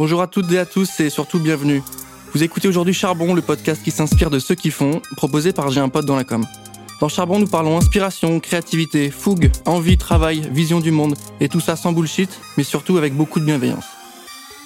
Bonjour à toutes et à tous et surtout bienvenue. Vous écoutez aujourd'hui Charbon, le podcast qui s'inspire de ceux qui font, proposé par J'ai un pote dans la com. Dans Charbon, nous parlons inspiration, créativité, fougue, envie, travail, vision du monde, et tout ça sans bullshit, mais surtout avec beaucoup de bienveillance.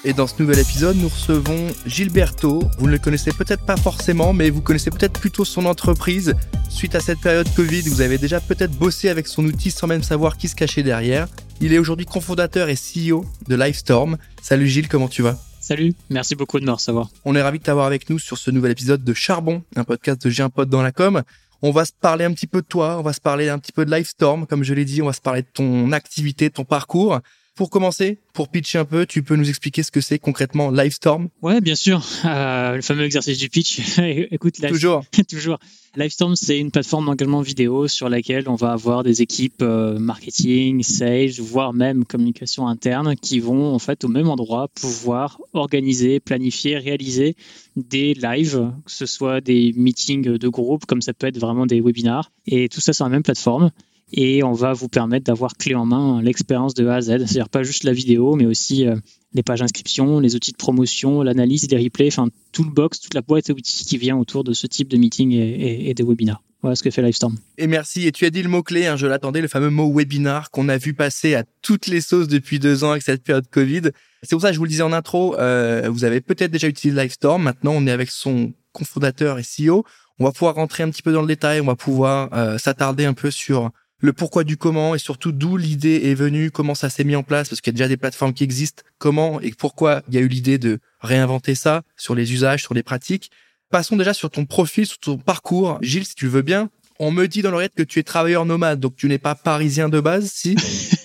Et dans ce nouvel épisode, nous recevons Gilberto. Vous ne le connaissez peut-être pas forcément, mais vous connaissez peut-être plutôt son entreprise. Suite à cette période Covid, vous avez déjà peut-être bossé avec son outil sans même savoir qui se cachait derrière. Il est aujourd'hui cofondateur et CEO de Livestorm. Salut Gilles, comment tu vas? Salut, merci beaucoup de me recevoir. On est ravi de t'avoir avec nous sur ce nouvel épisode de Charbon, un podcast de J'ai un pote dans la com. On va se parler un petit peu de toi, on va se parler un petit peu de Livestorm, comme je l'ai dit, on va se parler de ton activité, de ton parcours. Pour commencer, pour pitcher un peu, tu peux nous expliquer ce que c'est concrètement Livestorm? Ouais, bien sûr. Euh, le fameux exercice du pitch. Écoute, toujours. toujours. Livestorm, c'est une plateforme d'engagement vidéo sur laquelle on va avoir des équipes euh, marketing, sales, voire même communication interne qui vont en fait au même endroit pouvoir organiser, planifier, réaliser des lives, que ce soit des meetings de groupe, comme ça peut être vraiment des webinars, et tout ça sur la même plateforme et on va vous permettre d'avoir clé en main l'expérience de A à Z, c'est-à-dire pas juste la vidéo, mais aussi euh, les pages d'inscription, les outils de promotion, l'analyse des replays, enfin tout le box, toute la boîte à outils qui vient autour de ce type de meeting et, des webinars. Voilà ce que fait Livestorm. Et merci. Et tu as dit le mot-clé, hein, je l'attendais, le fameux mot webinar qu'on a vu passer à toutes les sauces depuis deux ans avec cette période Covid. C'est pour ça que je vous le disais en intro, euh, vous avez peut-être déjà utilisé Livestorm. Maintenant, on est avec son cofondateur et CEO. On va pouvoir rentrer un petit peu dans le détail, on va pouvoir euh, s'attarder un peu sur le pourquoi du comment et surtout d'où l'idée est venue, comment ça s'est mis en place, parce qu'il y a déjà des plateformes qui existent, comment et pourquoi il y a eu l'idée de réinventer ça sur les usages, sur les pratiques. Passons déjà sur ton profil, sur ton parcours. Gilles, si tu veux bien, on me dit dans l'oreillette que tu es travailleur nomade, donc tu n'es pas parisien de base, si?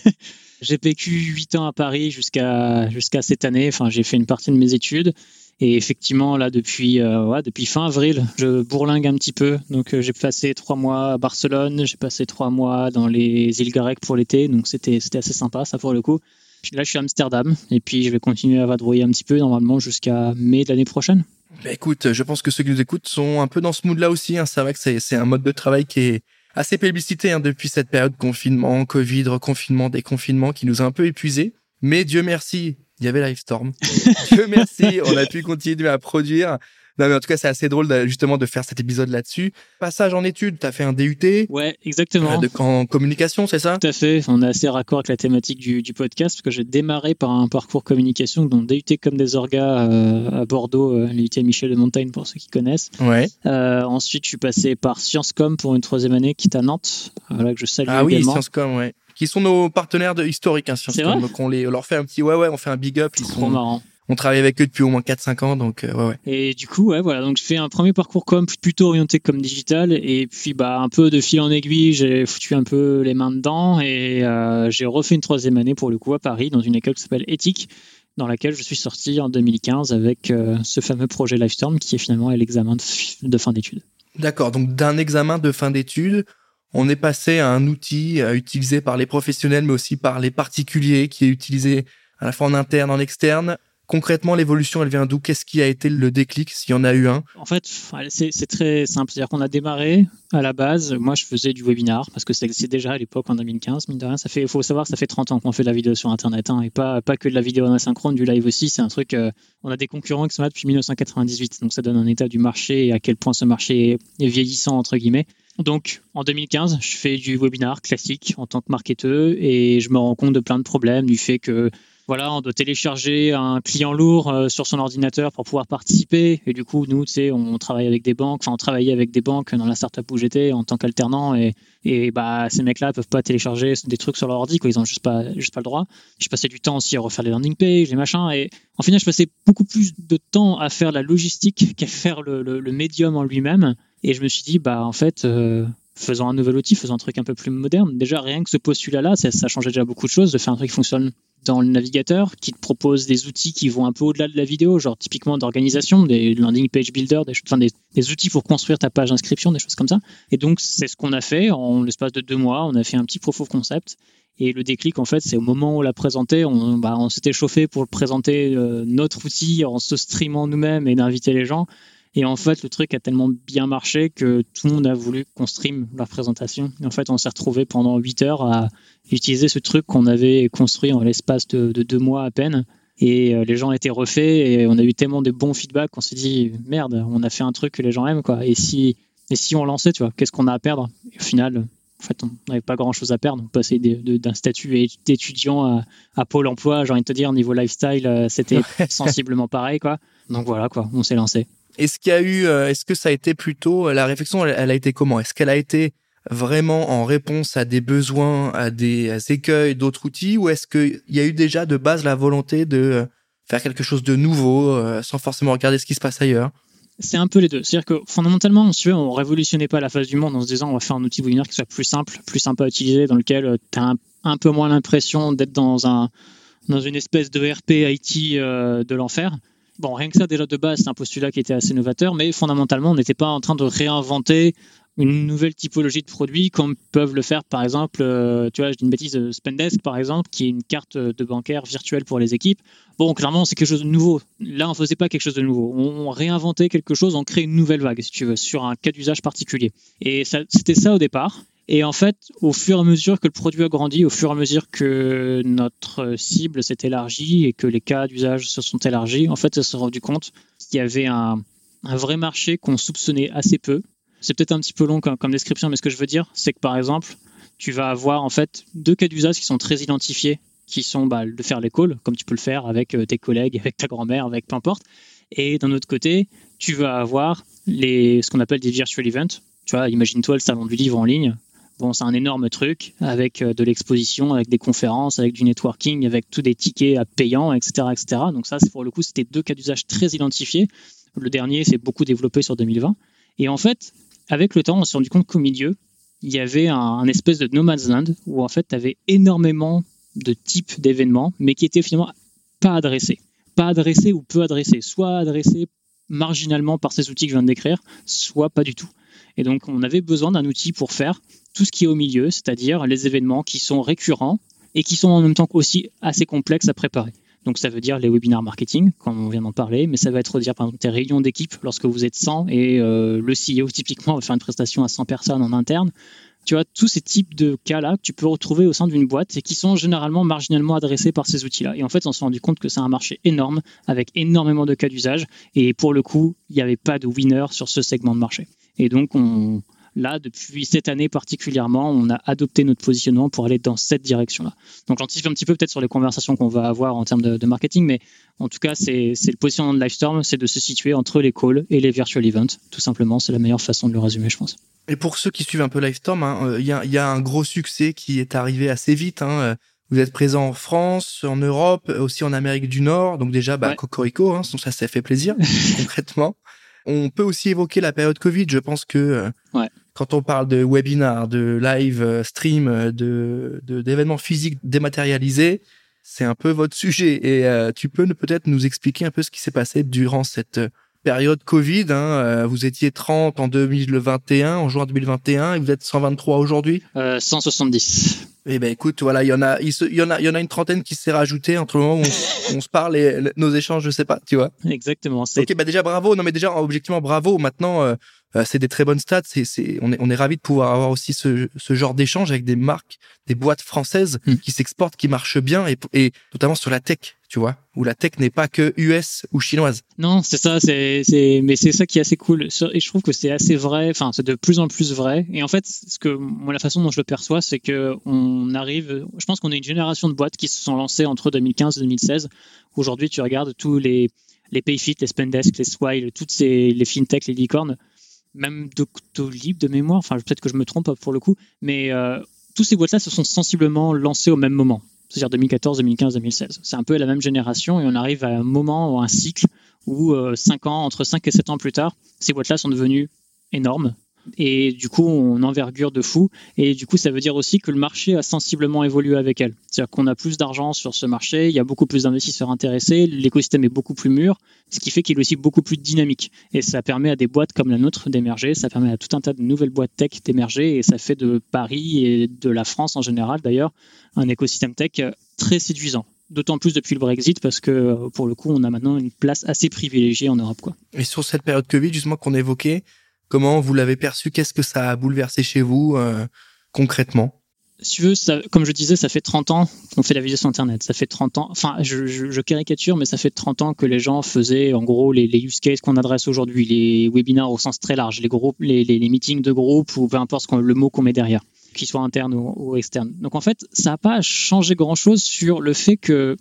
J'ai vécu huit ans à Paris jusqu'à jusqu'à cette année. Enfin, j'ai fait une partie de mes études. Et effectivement, là, depuis, euh, ouais, depuis fin avril, je bourlingue un petit peu. Donc, euh, j'ai passé trois mois à Barcelone, j'ai passé trois mois dans les îles Grecques pour l'été. Donc, c'était assez sympa, ça, pour le coup. là, je suis à Amsterdam. Et puis, je vais continuer à vadrouiller un petit peu, normalement, jusqu'à mai de l'année prochaine. Bah, écoute, je pense que ceux qui nous écoutent sont un peu dans ce mood-là aussi. Hein. C'est vrai que c'est un mode de travail qui est assez plébiscité hein, depuis cette période confinement, Covid, reconfinement, déconfinement qui nous a un peu épuisés. Mais Dieu merci, il y avait Livestorm. Dieu merci, on a pu continuer à produire. Non, mais en tout cas, c'est assez drôle justement de faire cet épisode là-dessus. Passage en études, tu as fait un DUT. Ouais, exactement. de, en communication, c'est ça? Tout à fait. On est assez raccord avec la thématique du, podcast parce que j'ai démarré par un parcours communication, donc DUT comme des orgas euh, à Bordeaux, euh, l'UT Michel de Montagne pour ceux qui connaissent. Ouais. Euh, ensuite, je suis passé par Sciences Com pour une troisième année qui est à Nantes, là que je salue Ah oui, Sciences Com, ouais qui sont nos partenaires de, historiques. Hein, donc on, les, on leur fait un petit ouais ouais, on fait un big up. Ils Trop sont, marrant. On travaille avec eux depuis au moins 4-5 ans, donc euh, ouais, ouais. Et du coup, ouais, voilà, donc je fais un premier parcours comme plutôt orienté comme digital, et puis bah un peu de fil en aiguille, j'ai foutu un peu les mains dedans, et euh, j'ai refait une troisième année pour le coup à Paris dans une école qui s'appelle Éthique, dans laquelle je suis sorti en 2015 avec euh, ce fameux projet Lifestorm qui est finalement l'examen de, de fin d'études. D'accord, donc d'un examen de fin d'études, on est passé à un outil euh, utilisé par les professionnels, mais aussi par les particuliers, qui est utilisé à la fois en interne, en externe. Concrètement, l'évolution, elle vient d'où? Qu'est-ce qui a été le déclic, s'il y en a eu un? En fait, c'est très simple. C'est-à-dire qu'on a démarré à la base. Moi, je faisais du webinar parce que existait déjà à l'époque en 2015. Mine de rien, ça fait, faut savoir, ça fait 30 ans qu'on fait de la vidéo sur Internet, hein, et pas pas que de la vidéo en asynchrone, du live aussi. C'est un truc. Euh, on a des concurrents qui sont là depuis 1998, donc ça donne un état du marché et à quel point ce marché est vieillissant entre guillemets. Donc, en 2015, je fais du webinar classique en tant que marketeur et je me rends compte de plein de problèmes du fait que voilà, on doit télécharger un client lourd euh, sur son ordinateur pour pouvoir participer. Et du coup, nous, tu sais, on travaille avec des banques, enfin, on travaillait avec des banques dans la startup où j'étais en tant qu'alternant. Et, et bah, ces mecs-là peuvent pas télécharger des trucs sur leur ordi, quoi. Ils ont juste pas, juste pas le droit. Je passais du temps aussi à refaire les landing pages, les machins. Et en final, je passais beaucoup plus de temps à faire la logistique qu'à faire le, le médium en lui-même. Et je me suis dit, bah en fait, euh, faisons un nouvel outil, faisons un truc un peu plus moderne. Déjà, rien que ce postulat-là, ça, ça changeait déjà beaucoup de choses, de faire un truc qui fonctionne dans le navigateur, qui te propose des outils qui vont un peu au-delà de la vidéo, genre typiquement d'organisation, des landing page builder, des, enfin des, outils pour construire ta page d'inscription, des choses comme ça. Et donc, c'est ce qu'on a fait en l'espace de deux mois. On a fait un petit proof of concept. Et le déclic, en fait, c'est au moment où on l'a présenté, on, bah, s'était chauffé pour présenter euh, notre outil en se streamant nous-mêmes et d'inviter les gens. Et en fait, le truc a tellement bien marché que tout le monde a voulu qu'on stream la présentation. Et en fait, on s'est retrouvé pendant 8 heures à utiliser ce truc qu'on avait construit en l'espace de, deux mois à peine. Et les gens étaient refaits et on a eu tellement de bons feedbacks qu'on s'est dit merde, on a fait un truc que les gens aiment quoi. Et si et si on lançait, tu vois, qu'est-ce qu'on a à perdre? Au final, en fait, on n'avait pas grand-chose à perdre. On passait d'un statut d'étudiant à, Pôle Emploi, j'ai envie de te dire, niveau lifestyle, euh, c'était sensiblement pareil, quoi. Donc voilà, quoi, on s'est lancé. Est-ce qu'il y a eu, euh, est-ce que ça a été plutôt, la réflexion, elle, a été comment? Est-ce qu'elle a été vraiment en réponse à des besoins, à des écueils d'autres outils, ou est-ce qu'il y a eu déjà de base la volonté de euh, faire quelque chose de nouveau, sans forcément regarder ce qui se passe ailleurs? C'est un peu les deux. C'est-à-dire que fondamentalement, on ne révolutionnait pas la face du monde en se disant on va faire un outil webinaire qui soit plus simple, plus sympa à utiliser, dans lequel euh, tu as un, peu moins l'impression d'être dans, un, dans une espèce de RP IT euh, de l'enfer. Bon, rien que ça, déjà de base, c'est un postulat qui était assez novateur, mais fondamentalement, on n'était pas en train de réinventer une nouvelle typologie de produits comme peuvent le faire par exemple, euh, tu vois, je dis une bêtise, euh, Spendesk par exemple, qui est une carte de bancaire virtuelle pour les équipes. Bon, clairement, c'est quelque chose de nouveau. Là, on faisait pas quelque chose de nouveau. On, réinventait quelque chose, on crée une nouvelle vague, si tu veux, sur un cas d'usage particulier. Et c'était ça au départ. Et en fait, au fur et à mesure que le produit a grandi, au fur et à mesure que notre cible s'est élargie et que les cas d'usage se sont élargis, en fait, on s'est rendu compte qu'il y avait un, vrai marché qu'on soupçonnait assez peu c'est peut-être un petit peu long comme, description, mais ce que je veux dire, c'est que par exemple, tu vas avoir en fait deux cas d'usage qui sont très identifiés, qui sont bah, de faire les calls, comme tu peux le faire avec euh, tes collègues, avec ta grand-mère, avec peu importe. Et d'un autre côté, tu vas avoir les, ce qu'on appelle des virtual events. Tu vois, imagine-toi le salon du livre en ligne. Bon, c'est un énorme truc avec euh, de l'exposition, avec des conférences, avec du networking, avec tous des tickets à payants, etc., etc. Donc ça, pour le coup, c'était deux cas d'usage très identifiés. Le dernier, c'est beaucoup développé sur 2020. Et en fait, avec le temps, on s'est rendu compte qu'au milieu, il y avait un, espèce de no man's land où en fait, tu avais énormément de types d'événements, mais qui étaient finalement pas adressés. Pas adressés ou peu adressés, soit adressés marginalement par ces outils que je viens de décrire, soit pas du tout. Et donc, on avait besoin d'un outil pour faire tout ce qui est au milieu, c'est-à-dire les événements qui sont récurrents et qui sont en même temps aussi assez complexes à préparer. Donc ça veut dire les webinaires marketing, comme on vient d'en parler, mais ça va être dire par exemple tes réunions d'équipe lorsque vous êtes 100 et euh, le CEO typiquement va faire une prestation à 100 personnes en interne. Tu vois, tous ces types de cas-là que tu peux retrouver au sein d'une boîte et qui sont généralement marginalement adressés par ces outils-là. Et en fait, on s'est rendu compte que c'est un marché énorme avec énormément de cas d'usage. Et pour le coup, il n'y avait pas de winner sur ce segment de marché. Et donc, on, Là, depuis cette année particulièrement, on a adopté notre positionnement pour aller dans cette direction-là. Donc j'anticipe un petit peu peut-être sur les conversations qu'on va avoir en termes de, marketing, mais en tout cas, c'est le positionnement de Livestorm, c'est de se situer entre les calls et les virtual events. Tout simplement, c'est la meilleure façon de le résumer, je pense. Et pour ceux qui suivent un peu Livestorm, hein, euh, il y, a, un gros succès qui est arrivé assez vite. Hein. Euh, vous êtes présent en France, en Europe, aussi en Amérique du Nord. Donc déjà, bah, Cocorico, hein, ça, ça fait plaisir, concrètement. On peut aussi évoquer la période Covid. Je pense que euh, quand on parle de webinar, de live euh, stream, euh, de d'événements physiques dématérialisés, c'est un peu votre sujet. Et tu peux peut-être nous expliquer un peu ce qui s'est passé durant cette période Covid. Hein, vous étiez 30 en 2021, en juin 2021, et vous êtes 123 aujourd'hui? 170. Eh ben écoute, voilà, il y en a, il, y en a, il y en a une trentaine qui s'est rajoutée entre le moment où on, se parle et nos échanges, je sais pas, tu vois? Exactement. Ok, bah déjà bravo. Non mais déjà objectivement bravo. Maintenant, euh, euh, c'est des très bonnes stats. C'est, c'est, on est, on est ravi de pouvoir avoir aussi ce, ce genre d'échange avec des marques, des boîtes françaises hmm. qui s'exportent, qui marchent bien et, et notamment sur la tech, tu vois, où la tech n'est pas que US ou chinoise. Non, c'est ça. C'est, c'est, mais c'est ça qui est assez cool. Et je trouve que c'est assez vrai. Enfin, c'est de plus en plus vrai. Et en fait, ce que moi, la façon dont je le perçois, c'est que on arrive. Je pense qu'on est une génération de boîtes qui se sont lancées entre 2015 et 2016. Aujourd'hui, tu regardes tous les les Payfit, les Spendesk, les Swile, toutes ces les fintech, les licornes même Doctolib de mémoire, enfin peut-être que je me trompe pour le coup, mais euh, tous ces boîtes-là se sont sensiblement lancées au même moment, c'est-à-dire 2014, 2015, 2016. C'est un peu la même génération et on arrive à un moment ou un cycle où 5 euh, ans, entre 5 et 7 ans plus tard, ces boîtes-là sont devenues énormes, et du coup on envergure de fou. Et du coup ça veut dire aussi que le marché a sensiblement évolué avec elle. C'est-à-dire qu'on a plus d'argent sur ce marché il y a beaucoup plus d'investisseurs intéressés l'écosystème est beaucoup plus mûr ce qui fait qu'il est aussi beaucoup plus dynamique. Et ça permet à des boîtes comme la nôtre d'émerger ça permet à tout un tas de nouvelles boîtes tech d'émerger et ça fait de Paris et de la France en général d'ailleurs un écosystème tech très séduisant. D'autant plus depuis le Brexit parce que pour le coup on a maintenant une place assez privilégiée en Europe. Et sur cette période Covid justement qu'on évoquait Comment vous l'avez perçu? Qu'est-ce que ça a bouleversé chez vous euh, concrètement? Si tu veux, comme je disais, ça fait 30 ans qu'on fait la vidéo sur Internet. Ça fait 30 ans, enfin, je, caricature, mais ça fait 30 ans que les gens faisaient, en gros, les, use cases qu'on adresse aujourd'hui, les webinaires au sens très large, les groupes, les meetings de groupe ou peu importe le mot qu'on met derrière, qu'il soit interne ou, ou, externe. Donc, en fait, ça n'a pas changé grand-chose sur le fait qu'il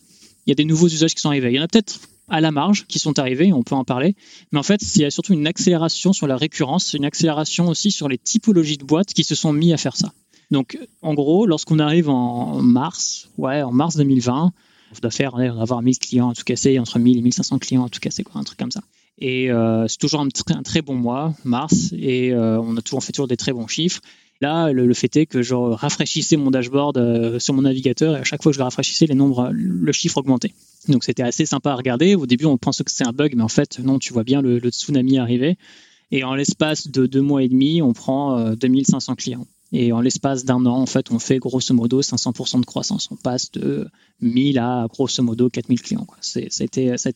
y a des nouveaux usages qui sont arrivés. Il y en a peut-être à la marge qui sont arrivés, on peut en parler. Mais en fait, il y a surtout une accélération sur la récurrence, une accélération aussi sur les typologies de boîtes qui se sont mis à faire ça. Donc, en gros, lorsqu'on arrive en mars, ouais, en mars 2020, on doit faire, on va avoir 1000 clients à tout casser, entre 1000 et 1500 clients à tout casser, quoi, un truc comme ça. Et euh, c'est toujours un, très bon mois, mars, et euh, on a toujours fait toujours des très bons chiffres. Là, le, fait est que je rafraîchissais mon dashboard euh, sur mon navigateur et à chaque fois que je rafraîchissais, les nombres, le chiffre augmentait. Donc c'était assez sympa à regarder. Au début, on pense que c'est un bug, mais en fait, non, tu vois bien le, tsunami arriver. Et en l'espace de deux mois et demi, on prend 2500 clients. Et en l'espace d'un an, en fait, on fait grosso modo 500% de croissance. On passe de 1000 à grosso modo 4000 clients. Ça a été, assez,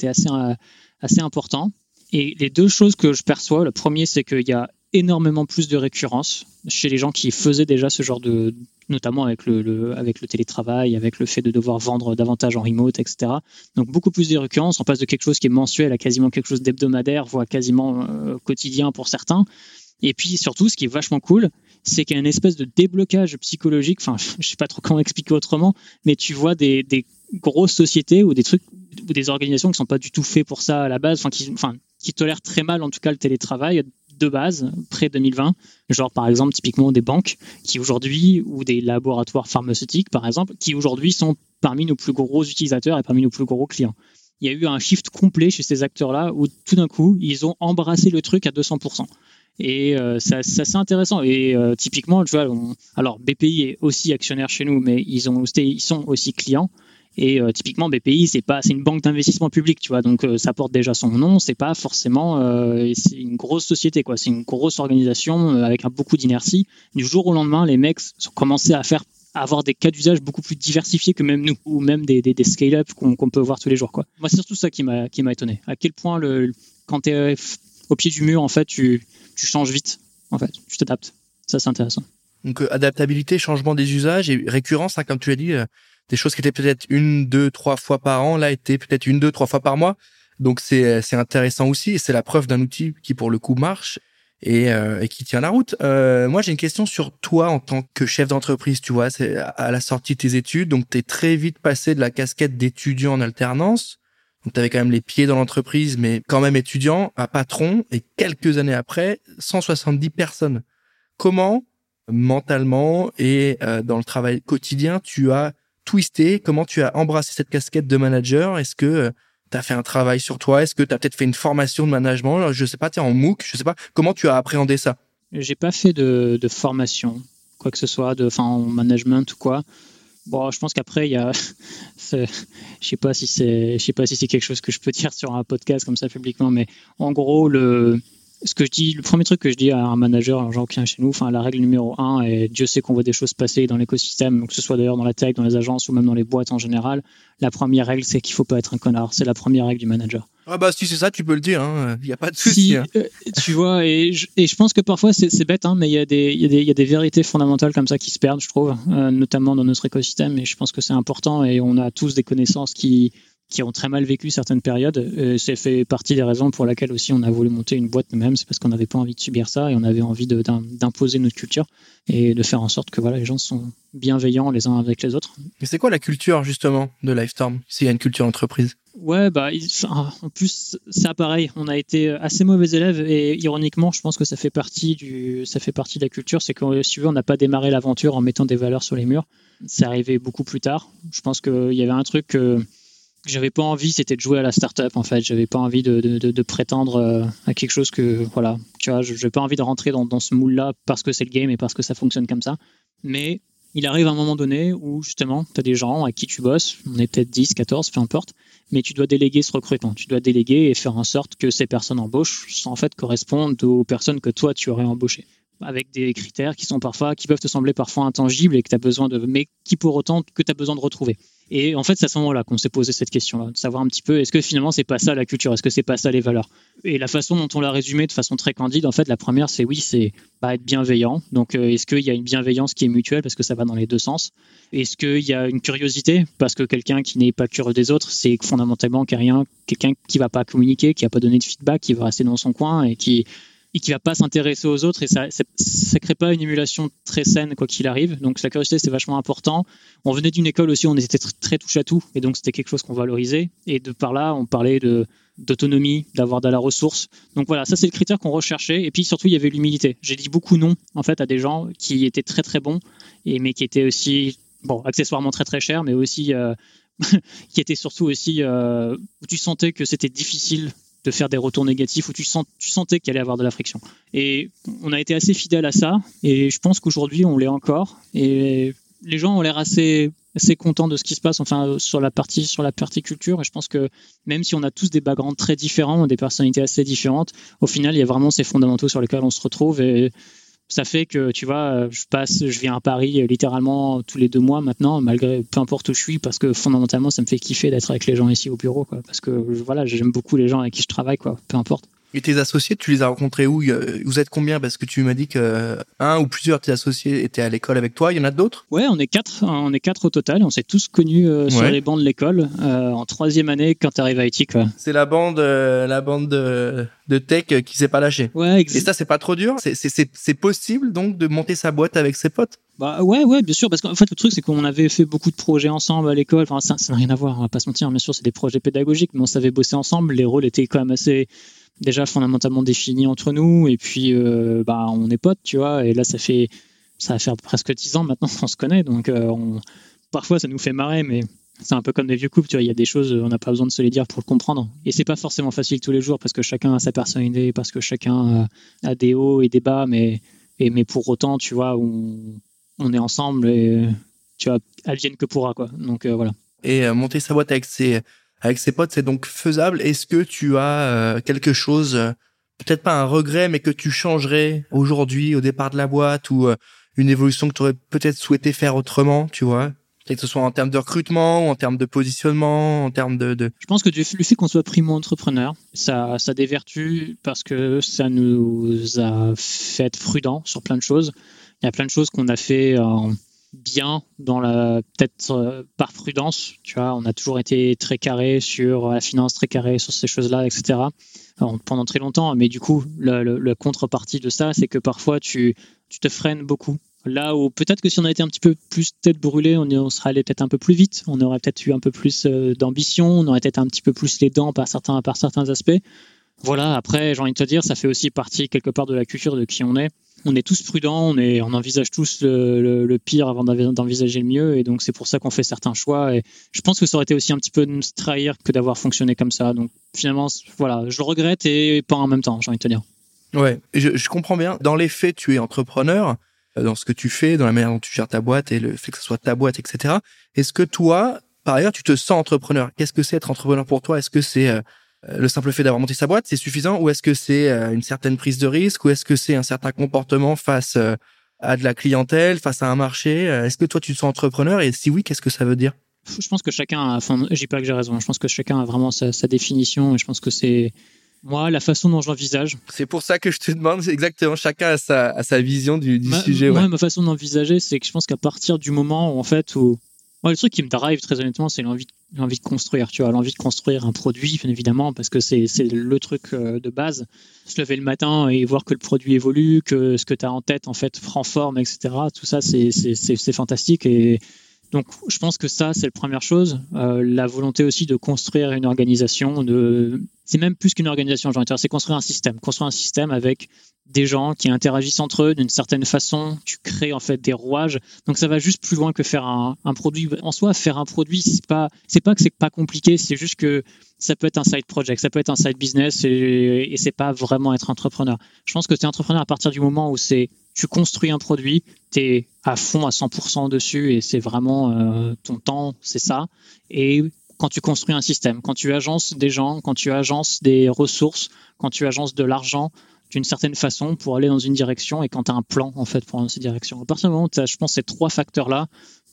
assez important. Et les deux choses que je perçois, le premier, c'est qu'il y a énormément plus de récurrence chez les gens qui faisaient déjà ce genre de, notamment avec le, avec le télétravail, avec le fait de devoir vendre davantage en remote, etc. Donc beaucoup plus de récurrence. On passe de quelque chose qui est mensuel à quasiment quelque chose d'hebdomadaire, voire quasiment euh, quotidien pour certains. Et puis surtout, ce qui est vachement cool, c'est qu'il y a une espèce de déblocage psychologique. Enfin, je sais pas trop comment expliquer autrement, mais tu vois des, des grosses sociétés ou des trucs ou des organisations qui sont pas du tout faits pour ça à la base, enfin qui, enfin, qui tolèrent très mal en tout cas le télétravail de base près 2020, genre par exemple typiquement des banques qui aujourd'hui ou des laboratoires pharmaceutiques par exemple qui aujourd'hui sont parmi nos plus gros utilisateurs et parmi nos plus gros clients. Il y a eu un shift complet chez ces acteurs-là où tout d'un coup ils ont embrassé le truc à 200%. Et euh, c'est assez intéressant. Et euh, typiquement, tu vois, alors BPI est aussi actionnaire chez nous, mais ils, ont, ils sont aussi clients. Et euh, typiquement, BPI, c'est pas, c'est une banque d'investissement public, tu vois, donc ça porte déjà son nom. C'est pas forcément, c'est une grosse société, quoi. C'est une grosse organisation avec un, beaucoup d'inertie. Du jour au lendemain, les mecs ont commencé à faire avoir des cas d'usage beaucoup plus diversifiés que même nous, ou même des, des, scale-up qu'on peut voir tous les jours. Quoi. Moi, c'est surtout ça qui m'a étonné. À quel point, le, quand tu es au pied du mur, en fait, tu, tu changes vite, en fait, tu t'adaptes. Ça, c'est intéressant. Donc, euh, adaptabilité, changement des usages et récurrence, hein, comme tu l'as dit, euh, des choses qui étaient peut-être une, deux, trois fois par an, là, étaient peut-être une, deux, trois fois par mois. Donc, c'est, euh, c'est intéressant aussi et c'est la preuve d'un outil qui, pour le coup, marche et, et qui tient la route. moi, j'ai une question sur toi en tant que chef d'entreprise, tu vois, c'est à la sortie de tes études. Donc, tu es très vite passé de la casquette d'étudiant en alternance donc, tu avais quand même les pieds dans l'entreprise, mais quand même étudiant, à patron, et quelques années après, 170 personnes. Comment, mentalement et euh, dans le travail quotidien, tu as twisté Comment tu as embrassé cette casquette de manager? Est-ce que euh, tu as fait un travail sur toi? Est-ce que tu as peut-être fait une formation de management? Je sais pas, tu es en MOOC, je sais pas. Comment tu as appréhendé ça? J'ai pas fait de, formation, quoi que ce soit, de, enfin, en management ou quoi. Bon, je pense qu'après, il y a. je sais pas si c'est, je sais pas si c'est quelque chose que je peux dire sur un podcast comme ça publiquement, mais en gros, le, ce que je dis, le premier truc que je dis à un manager, un genre qui vient chez nous, enfin, la règle numéro un, et Dieu sait qu'on voit des choses passer dans l'écosystème, que ce soit d'ailleurs dans la tech, dans les agences ou même dans les boîtes en général. La première règle, c'est qu'il faut pas être un connard. C'est la première règle du manager. Ah bah si c'est ça, tu peux le dire. Il hein. n'y a pas de souci. Hein. Euh, tu vois, et je, et je, pense que parfois c'est bête, hein, mais il y a des vérités fondamentales comme ça qui se perdent, je trouve, euh, notamment dans notre écosystème. Et je pense que c'est important. Et on a tous des connaissances qui qui ont très mal vécu certaines périodes. C'est fait partie des raisons pour lesquelles aussi on a voulu monter une boîte nous-mêmes. C'est parce qu'on n'avait pas envie de subir ça et on avait envie d'imposer notre culture et de faire en sorte que voilà, les gens sont bienveillants les uns avec les autres. Et c'est quoi la culture justement de Lifestorm S'il y a une culture entreprise Ouais, bah, en plus, c'est pareil. On a été assez mauvais élèves et ironiquement, je pense que ça fait partie du, ça fait partie de la culture. C'est que si tu veux, on n'a pas démarré l'aventure en mettant des valeurs sur les murs. C'est arrivé beaucoup plus tard. Je pense qu'il y avait un truc que j'avais pas envie, c'était de jouer à la startup en fait. J'avais pas envie de, de, prétendre euh, à quelque chose que voilà, tu vois, j'ai pas envie de rentrer dans, ce moule-là parce que c'est le game et parce que ça fonctionne comme ça. Mais il arrive un moment donné où justement, tu as des gens à qui tu bosses, on est peut-être 10, 14, peu importe, mais tu dois déléguer ce recrutement. Tu dois déléguer et faire en sorte que ces personnes embauchent en fait correspondent aux personnes que toi tu aurais embauchées avec des critères qui sont parfois qui peuvent te sembler parfois intangibles et que tu besoin de mais qui pour autant que tu as besoin de retrouver. Et en fait, c'est à ce moment-là qu'on s'est posé cette question-là, de savoir un petit peu, est-ce que finalement, c'est pas ça la culture? Est-ce que c'est pas ça les valeurs? Et la façon dont on l'a résumé de façon très candide, en fait, la première, c'est oui, c'est pas être bienveillant. Donc, euh, est-ce qu'il y a une bienveillance qui est mutuelle parce que ça va dans les deux sens? Est-ce qu'il y a une curiosité parce que quelqu'un qui n'est pas curieux des autres, c'est fondamentalement quelqu'un qui va pas communiquer, qui va pas donner de feedback, qui va rester dans son coin et qui et qui va pas s'intéresser aux autres et ça, ça, crée pas une émulation très saine quoi qu'il arrive. Donc la curiosité c'est vachement important. On venait d'une école aussi, on était très, touche à tout et donc c'était quelque chose qu'on valorisait et de par là on parlait d'autonomie, d'avoir de la ressource. Donc voilà, ça c'est le critère qu'on recherchait et puis surtout il y avait l'humilité. J'ai dit beaucoup non en fait à des gens qui étaient très très bons et mais qui étaient aussi bon accessoirement très très chers mais aussi euh, qui étaient surtout aussi euh, où tu sentais que c'était difficile de faire des retours négatifs où tu, sens, tu sentais qu'il allait avoir de la friction. Et on a été assez fidèle à ça, et je pense qu'aujourd'hui on l'est encore. Et les gens ont l'air assez, assez contents de ce qui se passe, enfin sur la partie sur la partie culture. Et je pense que même si on a tous des backgrounds très différents, des personnalités assez différentes, au final il y a vraiment ces fondamentaux sur lesquels on se retrouve. Et ça fait que tu vois, je passe, je viens à Paris euh, littéralement tous les deux mois maintenant, malgré peu importe où je suis, parce que fondamentalement, ça me fait kiffer d'être avec les gens ici au bureau. Parce que voilà, j'aime beaucoup les gens avec qui je travaille, quoi. Peu importe. Et tes associés, tu les as rencontrés où? Vous êtes combien? Parce que tu m'as dit que un ou plusieurs de tes associés étaient à l'école avec toi. Il y en a d'autres? Ouais, on est quatre. On est quatre au total. On s'est tous connus euh, sur les bancs de l'école euh, en troisième année quand tu arrives à IT. C'est la bande, euh, la bande de, de tech qui s'est pas lâchée. Ouais, Et ça, c'est pas trop dur? C'est possible donc de monter sa boîte avec ses potes? Bah ouais, ouais, bien sûr, parce qu'en fait le truc c'est qu'on avait fait beaucoup de projets ensemble à l'école. Enfin, ça n'a rien à voir, on va pas se mentir. Bien sûr, c'est des projets pédagogiques, mais on savait bosser ensemble. Les rôles étaient quand même assez déjà fondamentalement défini entre nous et puis euh, bah on est potes tu vois et là ça fait ça va faire presque 10 ans maintenant qu'on se connaît donc euh, parfois ça nous fait marrer mais c'est un peu comme des vieux couples tu vois il y a des choses on n'a pas besoin de se les dire pour le comprendre et c'est pas forcément facile tous les jours parce que chacun a sa personnalité parce que chacun a des hauts et des bas mais et, mais pour autant tu vois on, on est ensemble et tu vois vienne que pourra quoi donc euh, voilà et monter sa boîte avec ses avec ses potes, c'est donc faisable. Est-ce que tu as euh, quelque chose, euh, peut-être pas un regret, mais que tu changerais aujourd'hui au départ de la boîte ou euh, une évolution que tu aurais peut-être souhaité faire autrement, tu vois? Que ce soit en termes de recrutement ou en termes de positionnement, en termes de... de... Je pense que le fait qu'on soit primo-entrepreneur, ça, ça a des vertus parce que ça nous a fait être prudents sur plein de choses. Il y a plein de choses qu'on a fait en bien dans la peut-être euh, par prudence tu vois. On a toujours été très carré sur la finance très carré sur ces choses là etc pendant très longtemps mais du coup la, contrepartie de ça c'est que parfois tu tu te freines beaucoup. Là où peut-être que si on a été un petit peu plus tête brûlée on, on serait allé peut-être un peu plus vite. On aurait peut-être eu un peu plus euh, d'ambition. On aurait peut-être un petit peu plus les dents par certains par certains aspects. Voilà après j'ai envie de te dire ça fait aussi partie quelque part de la culture de qui on est on est tous prudents, on, on envisage tous le, pire avant d'envisager le mieux, et donc c'est pour ça qu'on fait certains choix. Et je pense que ça aurait été aussi un petit peu de nous trahir que d'avoir fonctionné comme ça. Donc finalement, voilà, je le regrette et pas en même temps, j'ai envie de te dire. Ouais, je, je comprends bien. Dans les faits, tu es entrepreneur, euh, dans ce que tu fais, dans la manière dont tu gères ta boîte et le fait que ce soit ta boîte, etc. Est-ce que toi, par ailleurs, tu te sens entrepreneur? Qu'est-ce que c'est être entrepreneur pour toi? Est-ce que c'est euh, le simple fait d'avoir monté sa boîte, c'est suffisant ou est-ce que c'est euh, une certaine prise de risque ou est-ce que c'est un certain comportement face euh, à de la clientèle, face à un marché? Est-ce que toi tu te sens entrepreneur et si oui, qu'est-ce que ça veut dire? Je pense que chacun, a, enfin, dis pas que j'ai raison, je pense que chacun a vraiment sa, définition et je pense que c'est moi la façon dont je l'envisage. C'est pour ça que je te demande exactement, chacun a sa, sa vision du, du sujet. Moi, ma façon d'envisager, c'est que je pense qu'à partir du moment où en fait où moi, le truc qui me drive très honnêtement, c'est l'envie l'envie de construire, tu vois, l'envie de construire un produit, bien évidemment, parce que c'est le truc euh, de base. Se lever le matin et voir que le produit évolue, que ce que tu as en tête, en fait, prend forme, etc. Tout ça, c'est fantastique. Et donc, je pense que ça, c'est la première chose. Euh, la volonté aussi de construire une organisation, de... c'est même plus qu'une organisation, c'est construire un système. Construire un système avec des gens qui interagissent entre eux d'une certaine façon. Tu crées en fait des rouages. Donc, ça va juste plus loin que faire un, produit. En soi, faire un produit, c'est pas, c'est pas que c'est pas compliqué, c'est juste que ça peut être un side project, ça peut être un side business et, et c'est pas vraiment être entrepreneur. Je pense que tu es entrepreneur à partir du moment où c'est tu construis un produit, tu es à fond à 100% dessus et c'est vraiment euh, ton temps, c'est ça. Et quand tu construis un système, quand tu agences des gens, quand tu agences des ressources, quand tu agences de l'argent d'une certaine façon pour aller dans une direction et quand tu as un plan en fait pour aller dans cette direction. À partir du moment où tu as, je pense, ces trois facteurs-là,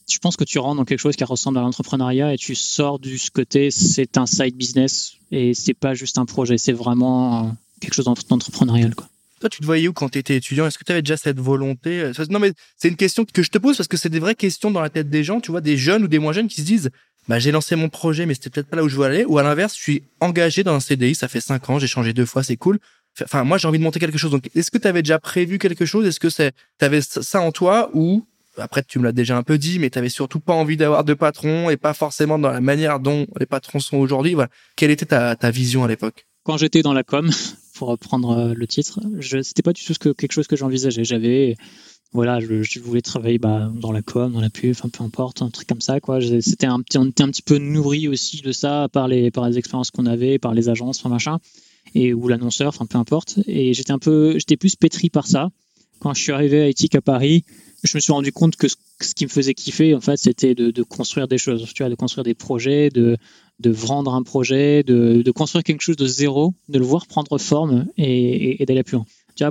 je pense que tu rentres dans quelque chose qui ressemble à l'entrepreneuriat et tu sors du ce côté c'est un side business et c'est pas juste un projet, c'est vraiment quelque chose d'entrepreneurial quoi. Toi, tu te voyais où quand tu étais étudiant? Est-ce que tu avais déjà cette volonté? Euh, Non, mais c'est une question que je te pose parce que c'est des vraies questions dans la tête des gens, tu vois, des jeunes ou des moins jeunes qui se disent bah, j'ai lancé mon projet, mais c'était peut-être pas là où je veux aller. Ou à l'inverse, je suis engagé dans un CDI, ça fait cinq ans, j'ai changé deux fois, c'est cool. Enfin, moi, j'ai envie de monter quelque chose. Donc, est-ce que tu avais déjà prévu quelque chose? Est-ce que c'est, tu avais ça en toi? Ou après, tu me l'as déjà un peu dit, mais tu avais surtout pas envie d'avoir de patron et pas forcément dans la manière dont les patrons sont aujourd'hui. Voilà. Quelle était ta, ta vision à l'époque? Quand j'étais dans la com, pour reprendre euh, le titre, je, c'était pas du tout ce que, quelque chose que j'envisageais. J'avais, voilà, je, voulais travailler bah, dans la com, dans la pub, enfin peu importe, un truc comme ça, quoi. C'était un petit, on était un petit peu nourri aussi de ça par les, par les expériences qu'on avait, par les agences, machin, et ou l'annonceur, enfin peu importe. Et j'étais un peu, j'étais plus pétri par ça. Quand je suis arrivé à Ethic à Paris, je me suis rendu compte que ce, qui me faisait kiffer, en fait, c'était de, construire des choses, tu vois, de construire des projets, de, de vendre un projet, de, de, construire quelque chose de zéro, de le voir prendre forme et, d'aller plus loin.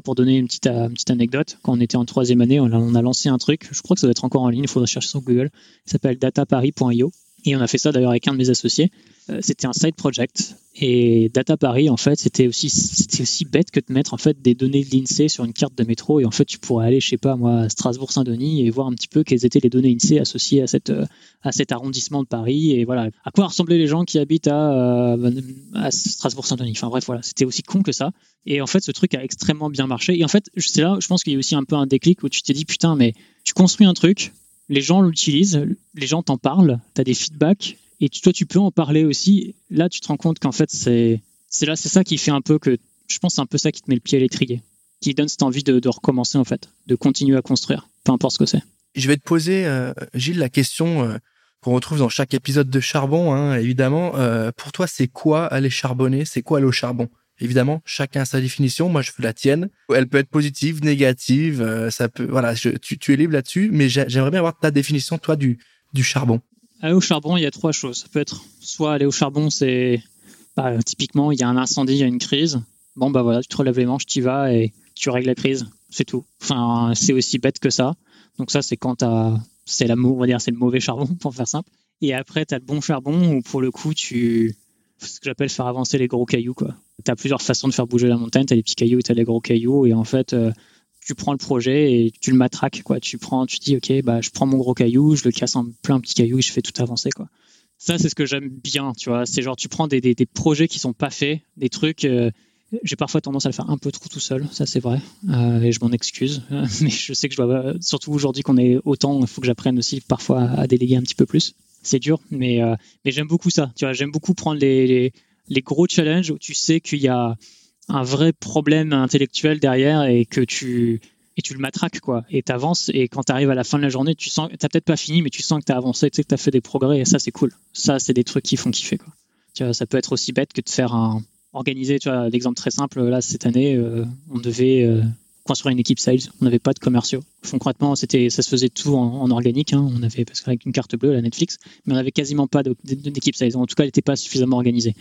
Pour donner une petite, une petite anecdote, quand on était en troisième année, on a, on a lancé un truc, je crois que ça doit être encore en ligne, il faudra chercher sur Google, il s'appelle dataparis.io. Et on a fait ça d'ailleurs avec un de mes associés. Euh, c'était un side project. Et Data Paris en fait c'était aussi c'était aussi bête que de mettre en fait des données de l'Insee sur une carte de métro. Et en fait tu pourrais aller je sais pas moi à Strasbourg Saint-Denis et voir un petit peu quelles étaient les données Insee associées à cette euh, à cet arrondissement de Paris. Et voilà. À quoi ressemblaient les gens qui habitent à, euh, à Strasbourg Saint-Denis? Enfin bref voilà. C'était aussi con que ça. Et en fait ce truc a extrêmement bien marché. Et en fait c'est là je pense qu'il y a aussi un peu un déclic où tu t'es dit putain mais tu construis un truc les gens l'utilisent les gens t'en parlent tu as des feedbacks et toi, tu peux en parler aussi. Là, tu te rends compte qu'en fait, c'est là, c'est ça qui fait un peu que je pense c'est un peu ça qui te met le pied à l'étrier, qui donne cette envie de, recommencer en fait, de continuer à construire, peu importe ce que c'est. Je vais te poser, euh, Gilles, la question euh, qu'on retrouve dans chaque épisode de Charbon, hein, évidemment. Euh, pour toi, c'est quoi aller charbonner? C'est quoi aller au charbon? Évidemment, chacun a sa définition. Moi, je fais la tienne. Elle peut être positive, négative. ça peut, voilà, tu, es libre là-dessus. Mais j'aimerais bien avoir ta définition, toi, du charbon. Aller au charbon, il y a trois choses. Ça peut être soit aller au charbon, c'est bah, typiquement il y a un incendie, il y a une crise. Bon bah voilà, tu te relèves les manches, tu y vas et tu règles la crise, c'est tout. Enfin, c'est aussi bête que ça. Donc ça, c'est quand c'est la on dire c'est le mauvais charbon pour faire simple. Et après, tu le bon charbon où pour le coup, tu ce que j'appelle faire avancer les gros cailloux quoi. Tu as plusieurs façons de faire bouger la montagne, tu les petits cailloux, tu as les gros cailloux et en fait euh, tu prends le projet et tu le matraques quoi. Tu prends, tu dis ok bah je prends mon gros caillou, je le casse en plein petits cailloux et je fais tout avancer quoi. Ça c'est ce que j'aime bien, tu vois. C'est genre tu prends des, projets qui sont pas faits, des trucs. Euh, j'ai parfois tendance à le faire un peu trop tout seul, ça c'est vrai, euh, et je m'en excuse. mais je sais que je dois, surtout aujourd'hui qu'on est autant, il faut que j'apprenne aussi parfois à, déléguer un petit peu plus. C'est dur, mais euh, mais j'aime beaucoup ça. Tu vois, j'aime beaucoup prendre les, les, les gros challenges où tu sais qu'il y a un vrai problème intellectuel derrière et que tu et tu le matraques quoi. Et t'avances et quand tu arrives à la fin de la journée tu sens t'as peut-être pas fini mais tu sens que tu as avancé tu sais que tu as fait des progrès et ça c'est cool. Ça c'est des trucs qui font kiffer quoi. Tu vois, ça peut être aussi bête que de faire un organiser tu vois l'exemple très simple là cette année euh, on devait euh, construire une équipe sales. On n'avait pas de commerciaux. Concrètement c'était ça se faisait tout en, organique hein. on avait parce qu'avec une carte bleue la Netflix mais on avait quasiment pas d'équipe sales. En tout cas elle n'était pas suffisamment organisée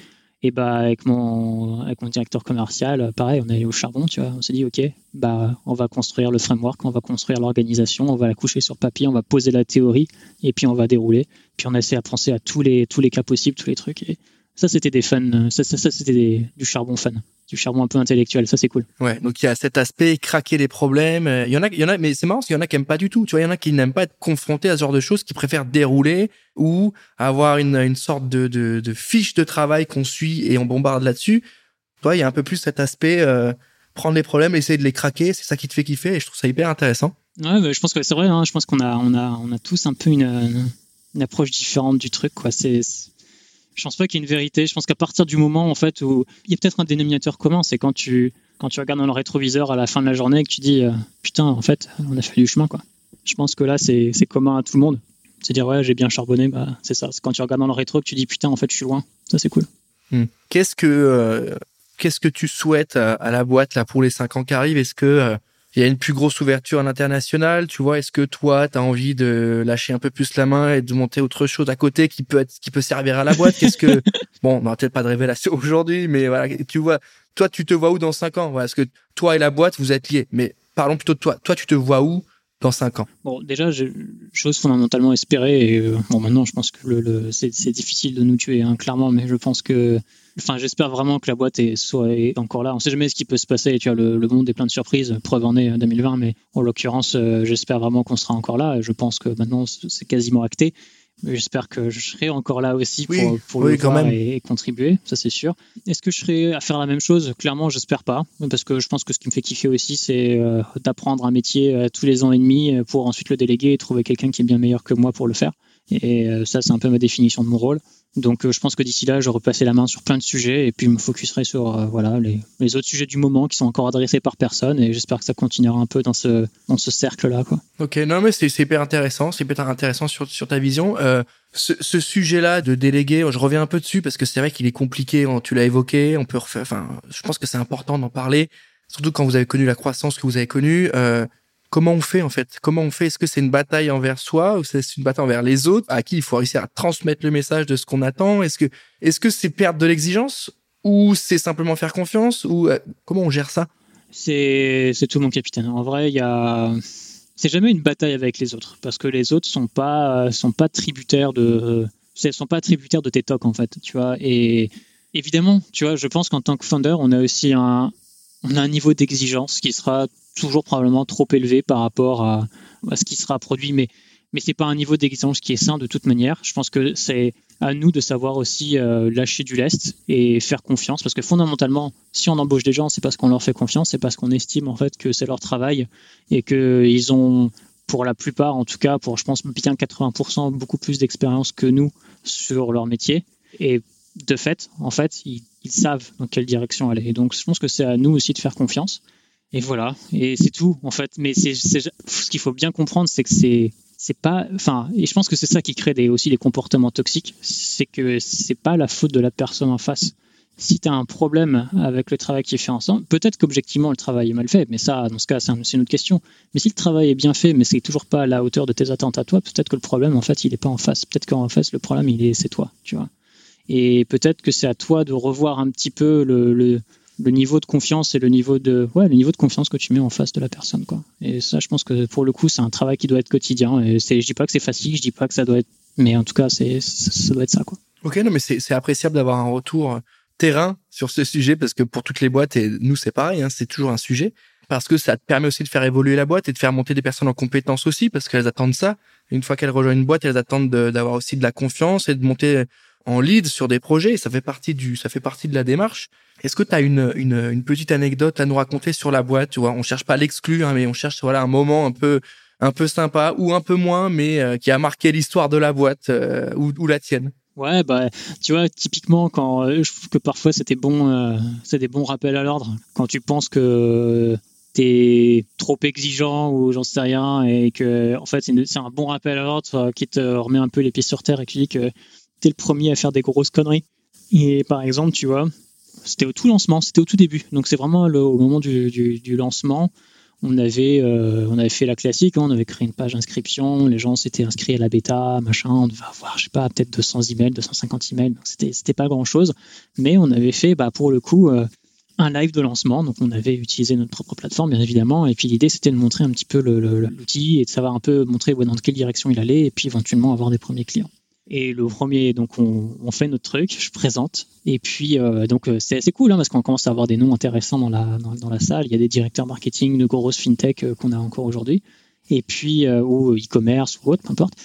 et bah avec mon avec mon directeur commercial, pareil, on est allé au charbon, tu vois. On s'est dit ok, bah on va construire le framework, on va construire l'organisation, on va la coucher sur papier, on va poser la théorie et puis on va dérouler. Puis on a essayé à penser à tous les tous les cas possibles, tous les trucs. Ça c'était des fun, ça, ça, ça c'était du charbon fun du charbon un peu intellectuel. Ça, c'est cool. Ouais. Donc, il y a cet aspect craquer les problèmes. Il y en a, il y en a, mais c'est marrant parce qu'il y en a qui aiment pas du tout. Tu vois, il y en a qui n'aiment pas être confrontés à ce genre de choses, qui préfèrent dérouler ou avoir une, une sorte de, de, de fiche de travail qu'on suit et on bombarde là-dessus. Toi, il y a un peu plus cet aspect, euh, prendre les problèmes, essayer de les craquer. C'est ça qui te fait kiffer et je trouve ça hyper intéressant. Ouais, je pense que c'est vrai. Hein. Je pense qu'on a, on a, on a tous un peu une, une approche différente du truc, quoi. C'est, je pense pas qu'il y ait une vérité. Je pense qu'à partir du moment en fait où il y a peut-être un dénominateur commun, c'est quand tu quand tu regardes dans le rétroviseur à la fin de la journée et que tu dis euh, putain en fait on a fait du chemin quoi. Je pense que là c'est commun à tout le monde. C'est dire ouais j'ai bien charbonné, bah, c'est ça. C'est quand tu regardes dans le rétro que tu dis putain en fait je suis loin. Ça c'est cool. Hmm. Qu'est-ce que euh, qu'est-ce que tu souhaites à, la boîte là pour les cinq ans qui arrivent? Est-ce que euh, il y a une plus grosse ouverture à l'international, tu vois. Est-ce que toi, tu as envie de lâcher un peu plus la main et de monter autre chose à côté qui peut être, qui peut servir à la boîte? Qu'est-ce que, bon, on n'aura peut-être pas de révélation aujourd'hui, mais voilà, tu vois, toi, tu te vois où dans cinq ans? Voilà, Est-ce que toi et la boîte, vous êtes liés? Mais parlons plutôt de toi. Toi, tu te vois où dans 5 ans Bon, déjà, chose fondamentalement espérée. Et, euh, bon, maintenant, je pense que le, c'est difficile de nous tuer, hein, clairement, mais je pense que. Enfin, j'espère vraiment que la boîte est, soit encore là. On sait jamais ce qui peut se passer. Tu vois, le, le monde est plein de surprises. Preuve en est 2020, euh, mais en l'occurrence, euh, j'espère vraiment qu'on sera encore là. Je pense que maintenant, c'est quasiment acté. J'espère que je serai encore là aussi pour, pour le voir Et, contribuer, ça c'est sûr. Est-ce que je serai à faire la même chose? Clairement, j'espère pas, parce que je pense que ce qui me fait kiffer aussi, c'est euh, d'apprendre un métier euh, tous les ans et demi euh, pour ensuite le déléguer et trouver quelqu'un qui est bien meilleur que moi pour le faire. Et ça, c'est un peu ma définition de mon rôle. Donc euh, je pense que d'ici là, je repasser la main sur plein de sujets et puis je me focuserai sur euh, voilà, les, autres sujets du moment qui sont encore adressés par personne et j'espère que ça continuera un peu dans ce, dans ce cercle-là. Ok, non mais c'est hyper intéressant, c'est hyper intéressant sur, sur ta vision. Euh, ce, sujet-là de déléguer, je reviens un peu dessus parce que c'est vrai qu'il est compliqué, tu l'as évoqué, on peut je pense que c'est important d'en parler, surtout quand vous avez connu la croissance que vous avez connue. Euh, comment on fait en fait? Comment on fait? Est-ce que c'est une bataille envers soi ou c'est une bataille envers les autres? À qui il faut réussir à transmettre le message de ce qu'on attend? Est-ce que est-ce que c'est perdre de l'exigence? Ou c'est simplement faire confiance? Ou euh, comment on gère ça? C'est c'est tout mon capitaine. En vrai, il y a c'est jamais une bataille avec les autres parce que les autres sont pas sont pas tributaires de sont pas tributaires de tes tocs en fait, tu vois. Et évidemment, tu vois, je pense qu'en tant que founder, on a aussi un on a un niveau d'exigence qui sera toujours probablement trop élevé par rapport à, ce qui sera produit, mais mais c'est pas un niveau d'exigence qui est sain de toute manière. Je pense que c'est à nous de savoir aussi euh, lâcher du lest et faire confiance, parce que fondamentalement, si on embauche des gens, c'est parce qu'on leur fait confiance, c'est parce qu'on estime en fait que c'est leur travail et qu'ils ont, pour la plupart, en tout cas, pour je pense bien 80%, beaucoup plus d'expérience que nous sur leur métier. De fait, en fait, ils, savent dans quelle direction aller. Et donc, je pense que c'est à nous aussi de faire confiance. Et voilà, et c'est tout en fait. Mais c'est ce qu'il faut bien comprendre, c'est que c'est pas, enfin, et je pense que c'est ça qui crée des, aussi des comportements toxiques, c'est que c'est pas la faute de la personne en face. Si tu as un problème avec le travail qui est fait ensemble, peut-être qu'objectivement le travail est mal fait, mais ça, dans ce cas, c'est une autre question. Mais si le travail est bien fait, mais c'est toujours pas à la hauteur de tes attentes à toi, peut-être que le problème, en fait, il est pas en face. Peut-être qu'en face, le problème, il est, c'est toi, tu vois. Et peut-être que c'est à toi de revoir un petit peu le, le niveau de confiance et le niveau de ouais le niveau de confiance que tu mets en face de la personne quoi. Et ça je pense que pour le coup c'est un travail qui doit être quotidien. Et je dis pas que c'est facile je dis pas que ça doit être mais en tout cas c'est ça doit être ça quoi. Ok non mais c'est appréciable d'avoir un retour terrain sur ce sujet parce que pour toutes les boîtes et nous c'est pareil hein, c'est toujours un sujet parce que ça te permet aussi de faire évoluer la boîte et de faire monter des personnes en compétences aussi parce qu'elles attendent ça. Une fois qu'elles rejoignent une boîte elles attendent d'avoir aussi de la confiance et de monter en lead sur des projets. ça fait partie du, ça fait partie de la démarche. Est-ce que tu as une, une, petite anecdote à nous raconter sur la boîte Tu vois, on cherche pas à l'exclure, hein, mais on cherche voilà un moment un peu, un peu sympa ou un peu moins, mais euh, qui a marqué l'histoire de la boîte euh, ou, la tienne. Ouais, bah, tu vois, typiquement, quand euh, je trouve que parfois c'était bon, c'est des bons rappels à l'ordre. Quand tu penses que t'es trop exigeant ou j'en sais rien et que en fait c'est un bon rappel à l'ordre qui te remet un peu les pieds sur terre et qui dit que t'es le premier à faire des grosses conneries. Et par exemple, tu vois, c'était au tout lancement, c'était au tout début. Donc c'est vraiment au moment du, lancement, on avait, euh, on avait fait la classique, hein, on avait créé une page d'inscription, les gens s'étaient inscrits à la bêta, machin, on devait avoir, je sais pas, peut-être 200 emails, 250 emails, donc c'était, c'était pas grand chose. Mais on avait fait, bah, pour le coup, euh, un live de lancement, donc on avait utilisé notre propre plateforme, bien évidemment, et puis l'idée c'était de montrer un petit peu l'outil et de savoir un peu montrer dans quelle direction il allait, et puis éventuellement avoir des premiers clients. Et le premier, donc on, fait notre truc, je présente. Et puis, euh, donc euh, c'est assez cool hein, parce qu'on commence à avoir des noms intéressants dans la, dans, la salle. Il y a des directeurs marketing de grosses fintech euh, qu'on a encore aujourd'hui. Et puis, ou e-commerce ou autre, peu importe.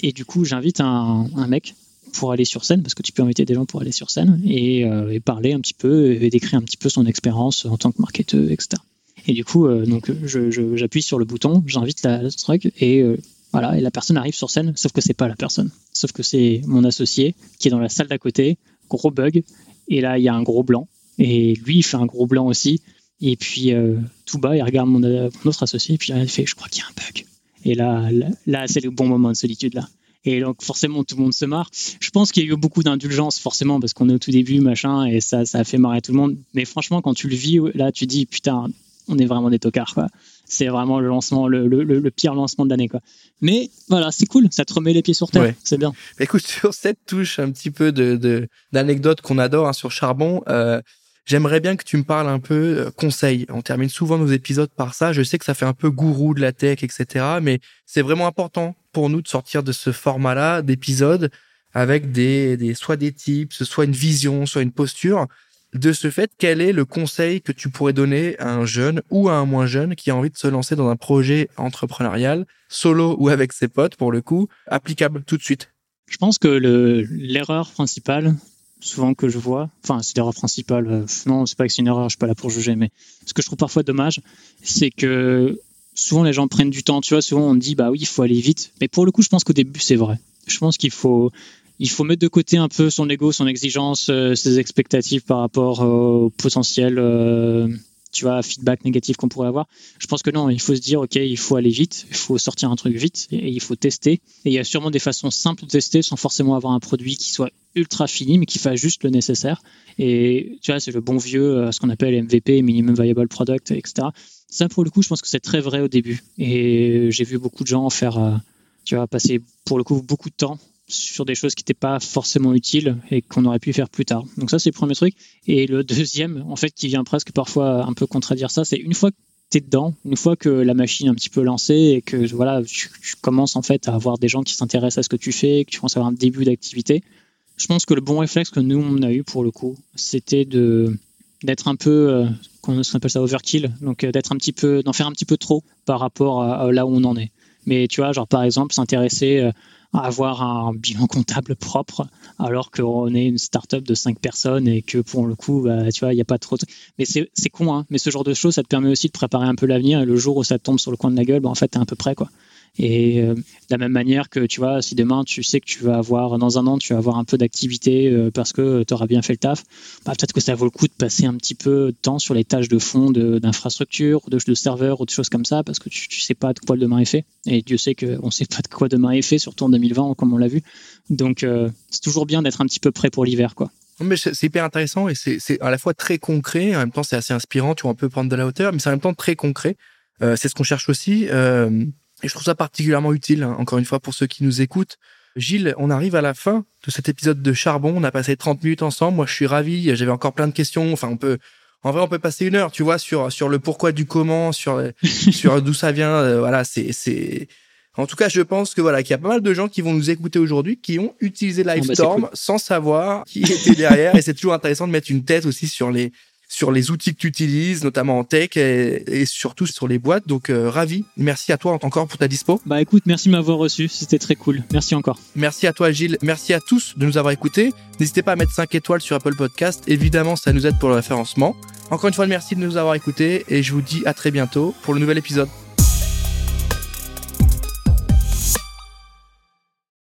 Et du coup, j'invite un, mec pour aller sur scène parce que tu peux inviter des gens pour aller sur scène et, parler un petit peu et décrire un petit peu son expérience en tant que marketeur, etc. Et du coup, donc j'appuie sur le bouton, j'invite la, truc et voilà, et la personne arrive sur scène, sauf que c'est pas la personne. Sauf que c'est mon associé qui est dans la salle d'à côté, gros bug, et là il y a un gros blanc, et lui il fait un gros blanc aussi, et puis euh, tout bas il regarde mon, autre associé, et puis il fait je crois qu'il y a un bug. Et là, là, c'est le bon moment de solitude là. Et donc forcément tout le monde se marre. Je pense qu'il y a eu beaucoup d'indulgence forcément parce qu'on est au tout début machin et ça ça a fait marrer tout le monde. Mais franchement quand tu le vis là tu dis putain on est vraiment des tocards quoi c'est vraiment le lancement, le, le, le, pire lancement de l'année, quoi. Mais voilà, c'est cool, ça te remet les pieds sur terre, c'est bien. Écoute, sur cette touche un petit peu de d'anecdotes qu'on adore hein, sur Charbon, euh, J'aimerais bien que tu me parles un peu euh, conseil. On termine souvent nos épisodes par ça. Je sais que ça fait un peu gourou de la tech, etc. Mais c'est vraiment important pour nous de sortir de ce format-là d'épisodes avec des, des, soit des tips, soit une vision, soit une posture. De ce fait, quel est le conseil que tu pourrais donner à un jeune ou à un moins jeune qui a envie de se lancer dans un projet entrepreneurial, solo ou avec ses potes pour le coup, applicable tout de suite? Je pense que l'erreur principale, souvent que je vois, enfin c'est l'erreur principale, euh, non c'est pas que c'est une erreur, je suis pas là pour juger, mais ce que je trouve parfois dommage, c'est que souvent les gens prennent du temps, tu vois, souvent on dit bah oui il faut aller vite, mais pour le coup je pense qu'au début c'est vrai. Je pense qu'il faut il faut mettre de côté un peu son ego, son exigence, euh, ses expectatives par rapport au potentiel, euh, tu vois, feedback négatif qu'on pourrait avoir. Je pense que non, il faut se dire, ok, il faut aller vite, il faut sortir un truc vite et, il faut tester. Et il y a sûrement des façons simples de tester sans forcément avoir un produit qui soit ultra fini, mais qui fasse juste le nécessaire. Et tu vois, c'est le bon vieux, euh, ce qu'on appelle MVP, Minimum Viable Product, etc. Ça, pour le coup, je pense que c'est très vrai au début. Et j'ai vu beaucoup de gens faire, tu vois, passer pour le coup beaucoup de temps sur des choses qui n'étaient pas forcément utiles et qu'on aurait pu faire plus tard. Donc ça, c'est le premier truc. Et le deuxième, en fait, qui vient presque parfois un peu contredire ça, c'est une fois que tu es dedans, une fois que la machine est un petit peu lancée et que voilà, tu, commences en fait à avoir des gens qui s'intéressent à ce que tu fais, que tu commences à avoir un début d'activité, je pense que le bon réflexe que nous, on a eu pour le coup, c'était de d'être un peu, euh, qu'on appelle ça overkill, donc euh, d'être un petit peu, d'en faire un petit peu trop par rapport à, là où on en est. Mais tu vois, genre par exemple, s'intéresser euh, avoir un bilan comptable propre alors qu'on est une start-up de 5 personnes et que pour le coup, bah, tu vois, il n'y a pas trop de... Mais c'est con, hein. mais ce genre de choses, ça te permet aussi de préparer un peu l'avenir et le jour où ça tombe sur le coin de la gueule, bah, en fait, tu es un peu prêt, quoi. Et euh, de la même manière que, tu vois, si demain tu sais que tu vas avoir, dans un an, tu vas avoir un peu d'activité euh, parce que tu auras bien fait le taf, bah, peut-être que ça vaut le coup de passer un petit peu de temps sur les tâches de fond d'infrastructure, de, de, serveur ou de choses comme ça parce que tu, ne sais pas de quoi demain est fait. Et Dieu sait qu'on ne sait pas de quoi demain est fait, surtout en 2020, comme on l'a vu. Donc, euh, c'est toujours bien d'être un petit peu prêt pour l'hiver, quoi. Mais c'est hyper intéressant et c'est à la fois très concret, en même temps c'est assez inspirant, tu vois, on peut prendre de la hauteur, mais c'est en même temps très concret. c'est ce qu'on cherche aussi. Et je trouve ça particulièrement utile, hein, encore une fois, pour ceux qui nous écoutent. Gilles, on arrive à la fin de cet épisode de Charbon. On a passé 30 minutes ensemble. Moi, je suis ravi. J'avais encore plein de questions. Enfin, on peut, en vrai, on peut passer une heure, tu vois, sur, sur le pourquoi du comment, sur, sur d'où ça vient. Euh, voilà, c'est, c'est, en tout cas, je pense que voilà, qu'il y a pas mal de gens qui vont nous écouter aujourd'hui, qui ont utilisé bah, Livestorm sans savoir qui était derrière. et c'est toujours intéressant de mettre une tête aussi sur les, sur les outils que tu utilises, notamment en tech et, surtout sur les boîtes. Donc euh, ravi. Merci à toi encore pour ta dispo. Bah écoute, merci de m'avoir reçu, c'était très cool. Merci encore. Merci à toi Gilles, merci à tous de nous avoir écoutés. N'hésitez pas à mettre 5 étoiles sur Apple Podcast, évidemment ça nous aide pour le référencement. Encore une fois, merci de nous avoir écoutés et je vous dis à très bientôt pour le nouvel épisode.